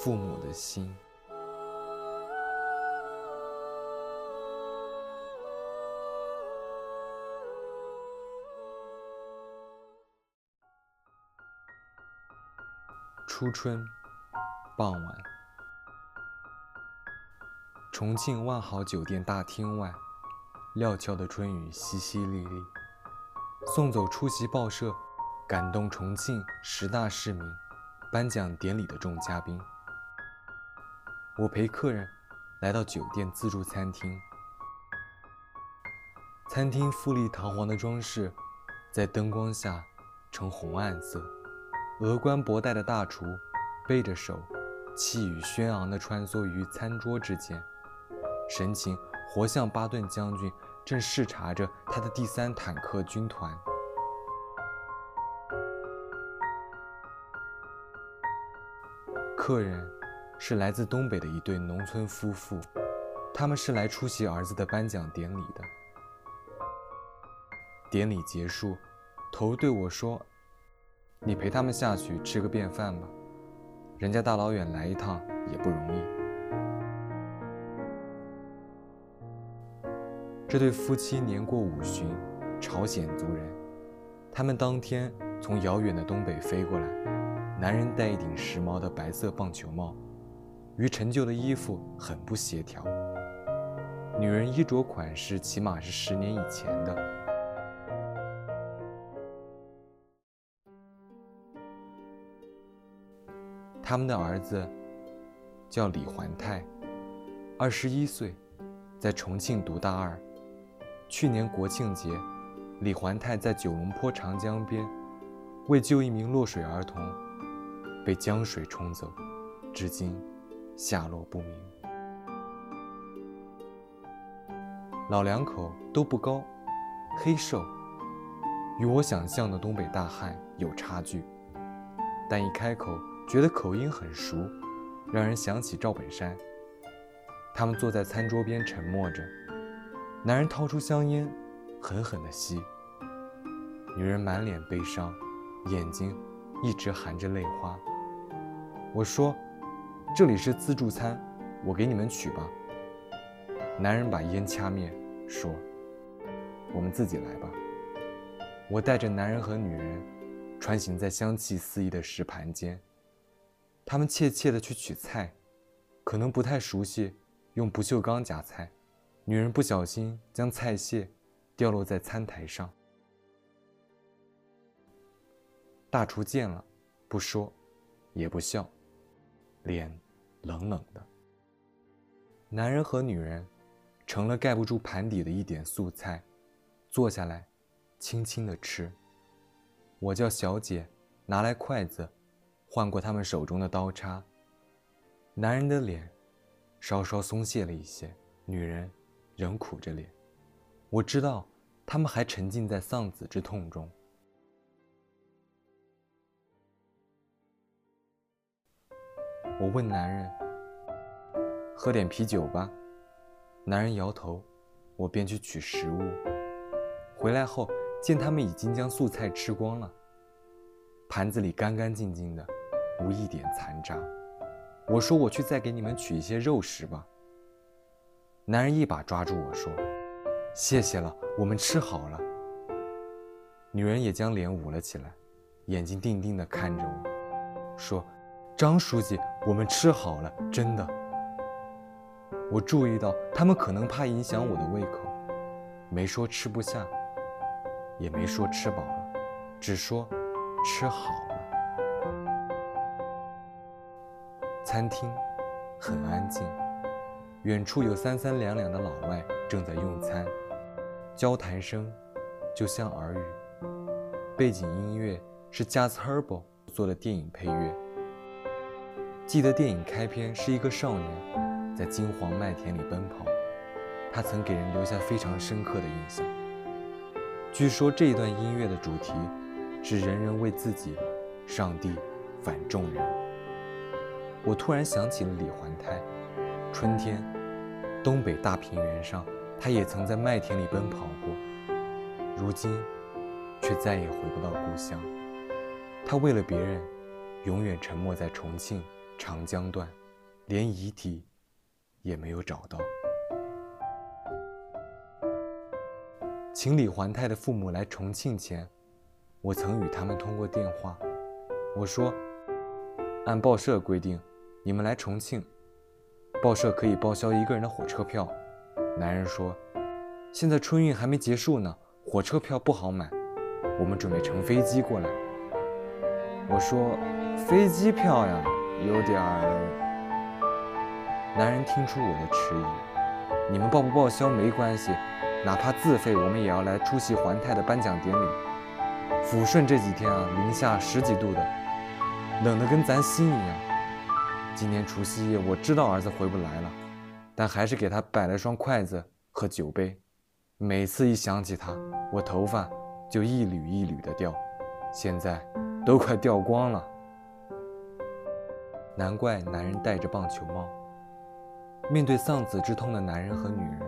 父母的心。初春，傍晚，重庆万豪酒店大厅外，料峭的春雨淅淅沥沥，送走出席报社、感动重庆十大市民颁奖典礼的众嘉宾。我陪客人来到酒店自助餐厅，餐厅富丽堂皇的装饰，在灯光下呈红暗色。峨冠博带的大厨背着手，气宇轩昂地穿梭于餐桌之间，神情活像巴顿将军正视察着他的第三坦克军团。客人是来自东北的一对农村夫妇，他们是来出席儿子的颁奖典礼的。典礼结束，头对我说。你陪他们下去吃个便饭吧，人家大老远来一趟也不容易。这对夫妻年过五旬，朝鲜族人，他们当天从遥远的东北飞过来。男人戴一顶时髦的白色棒球帽，与陈旧的衣服很不协调。女人衣着款式起码是十年以前的。他们的儿子叫李环泰，二十一岁，在重庆读大二。去年国庆节，李环泰在九龙坡长江边为救一名落水儿童，被江水冲走，至今下落不明。老两口都不高，黑瘦，与我想象的东北大汉有差距，但一开口。觉得口音很熟，让人想起赵本山。他们坐在餐桌边沉默着，男人掏出香烟，狠狠地吸。女人满脸悲伤，眼睛一直含着泪花。我说：“这里是自助餐，我给你们取吧。”男人把烟掐灭，说：“我们自己来吧。”我带着男人和女人，穿行在香气四溢的食盘间。他们怯怯地去取菜，可能不太熟悉用不锈钢夹菜。女人不小心将菜屑掉落在餐台上。大厨见了，不说，也不笑，脸冷冷的。男人和女人成了盖不住盘底的一点素菜，坐下来，轻轻地吃。我叫小姐拿来筷子。换过他们手中的刀叉，男人的脸稍稍松懈了一些，女人仍苦着脸。我知道他们还沉浸在丧子之痛中。我问男人：“喝点啤酒吧。”男人摇头，我便去取食物。回来后见他们已经将素菜吃光了，盘子里干干净净的。无一点残渣。我说：“我去再给你们取一些肉食吧。”男人一把抓住我说：“谢谢了，我们吃好了。”女人也将脸捂了起来，眼睛定定地看着我，说：“张书记，我们吃好了，真的。”我注意到他们可能怕影响我的胃口，没说吃不下，也没说吃饱了，只说吃好了。餐厅很安静，远处有三三两两的老外正在用餐，交谈声就像耳语。背景音乐是 Jazz Herbo 做的电影配乐。记得电影开篇是一个少年在金黄麦田里奔跑，他曾给人留下非常深刻的印象。据说这一段音乐的主题是“人人为自己，上帝反众人”。我突然想起了李环泰，春天，东北大平原上，他也曾在麦田里奔跑过，如今，却再也回不到故乡。他为了别人，永远沉没在重庆长江段，连遗体也没有找到。请李环泰的父母来重庆前，我曾与他们通过电话。我说：“按报社规定，你们来重庆，报社可以报销一个人的火车票。”男人说：“现在春运还没结束呢，火车票不好买，我们准备乘飞机过来。”我说：“飞机票呀，有点儿。”男人听出我的迟疑：“你们报不报销没关系。”哪怕自费，我们也要来出席环泰的颁奖典礼。抚顺这几天啊，零下十几度的，冷得跟咱心一样。今年除夕夜，我知道儿子回不来了，但还是给他摆了双筷子和酒杯。每次一想起他，我头发就一缕一缕的掉，现在都快掉光了。难怪男人戴着棒球帽。面对丧子之痛的男人和女人。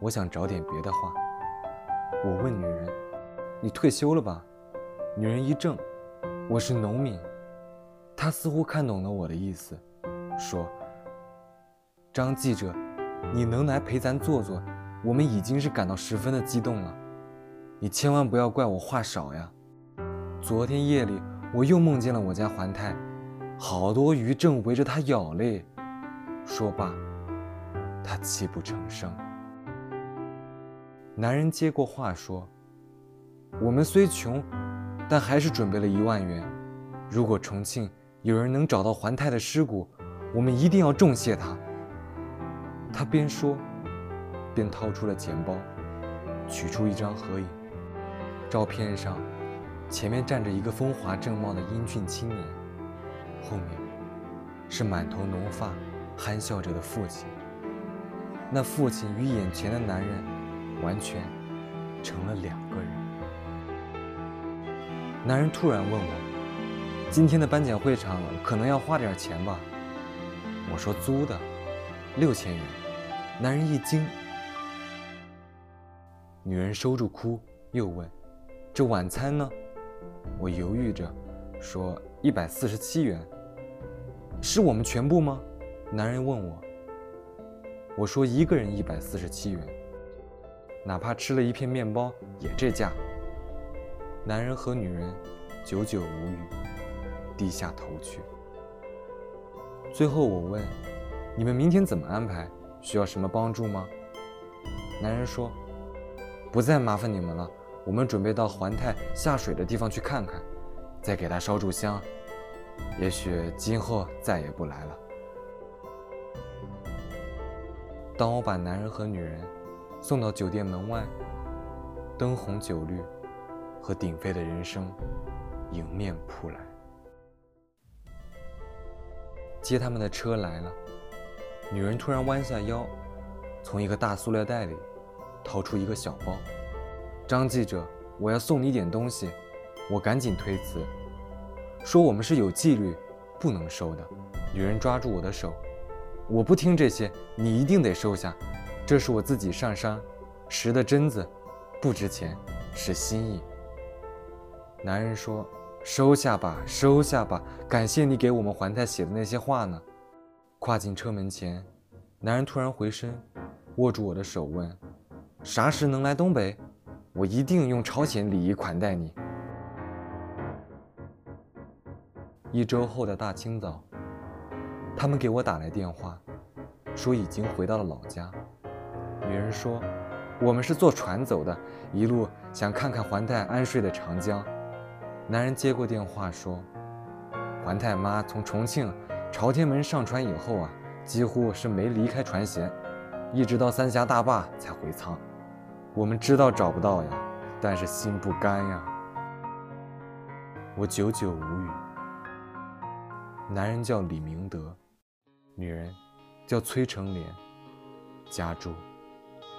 我想找点别的话。我问女人：“你退休了吧？”女人一怔：“我是农民。”她似乎看懂了我的意思，说：“张记者，你能来陪咱坐坐，我们已经是感到十分的激动了。你千万不要怪我话少呀。昨天夜里我又梦见了我家环太，好多鱼正围着它咬嘞。”说罢，他泣不成声。男人接过话说：“我们虽穷，但还是准备了一万元。如果重庆有人能找到环太的尸骨，我们一定要重谢他。”他边说，边掏出了钱包，取出一张合影。照片上，前面站着一个风华正茂的英俊青年，后面是满头浓发、憨笑着的父亲。那父亲与眼前的男人。完全成了两个人。男人突然问我：“今天的颁奖会场可能要花点钱吧？”我说：“租的，六千元。”男人一惊。女人收住哭，又问：“这晚餐呢？”我犹豫着说：“一百四十七元。”是我们全部吗？男人问我。我说：“一个人一百四十七元。”哪怕吃了一片面包也这价。男人和女人久久无语，低下头去。最后我问：“你们明天怎么安排？需要什么帮助吗？”男人说：“不再麻烦你们了，我们准备到环太下水的地方去看看，再给他烧炷香。也许今后再也不来了。”当我把男人和女人。送到酒店门外，灯红酒绿和鼎沸的人声迎面扑来。接他们的车来了，女人突然弯下腰，从一个大塑料袋里掏出一个小包。张记者，我要送你点东西。我赶紧推辞，说我们是有纪律，不能收的。女人抓住我的手，我不听这些，你一定得收下。这是我自己上山拾的榛子，不值钱，是心意。男人说：“收下吧，收下吧，感谢你给我们环太写的那些话呢。”跨进车门前，男人突然回身，握住我的手问：“啥时能来东北？我一定用朝鲜礼仪款待你。”一周后的大清早，他们给我打来电话，说已经回到了老家。女人说：“我们是坐船走的，一路想看看环太安睡的长江。”男人接过电话说：“环太妈从重庆朝天门上船以后啊，几乎是没离开船舷，一直到三峡大坝才回舱。我们知道找不到呀，但是心不甘呀。”我久久无语。男人叫李明德，女人叫崔成莲，家住。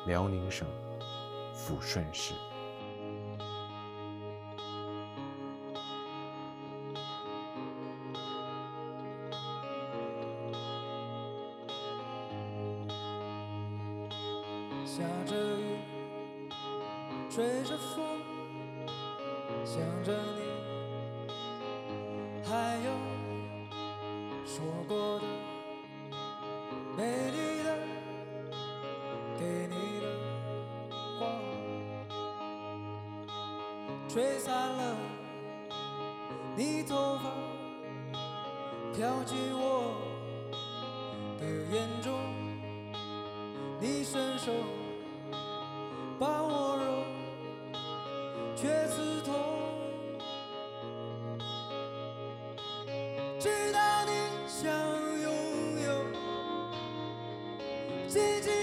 辽宁省抚顺市。下着雨，吹着风，想着吹散了你头发，飘进我的眼中，你伸手把我揉，却刺痛。直到你想拥有，紧紧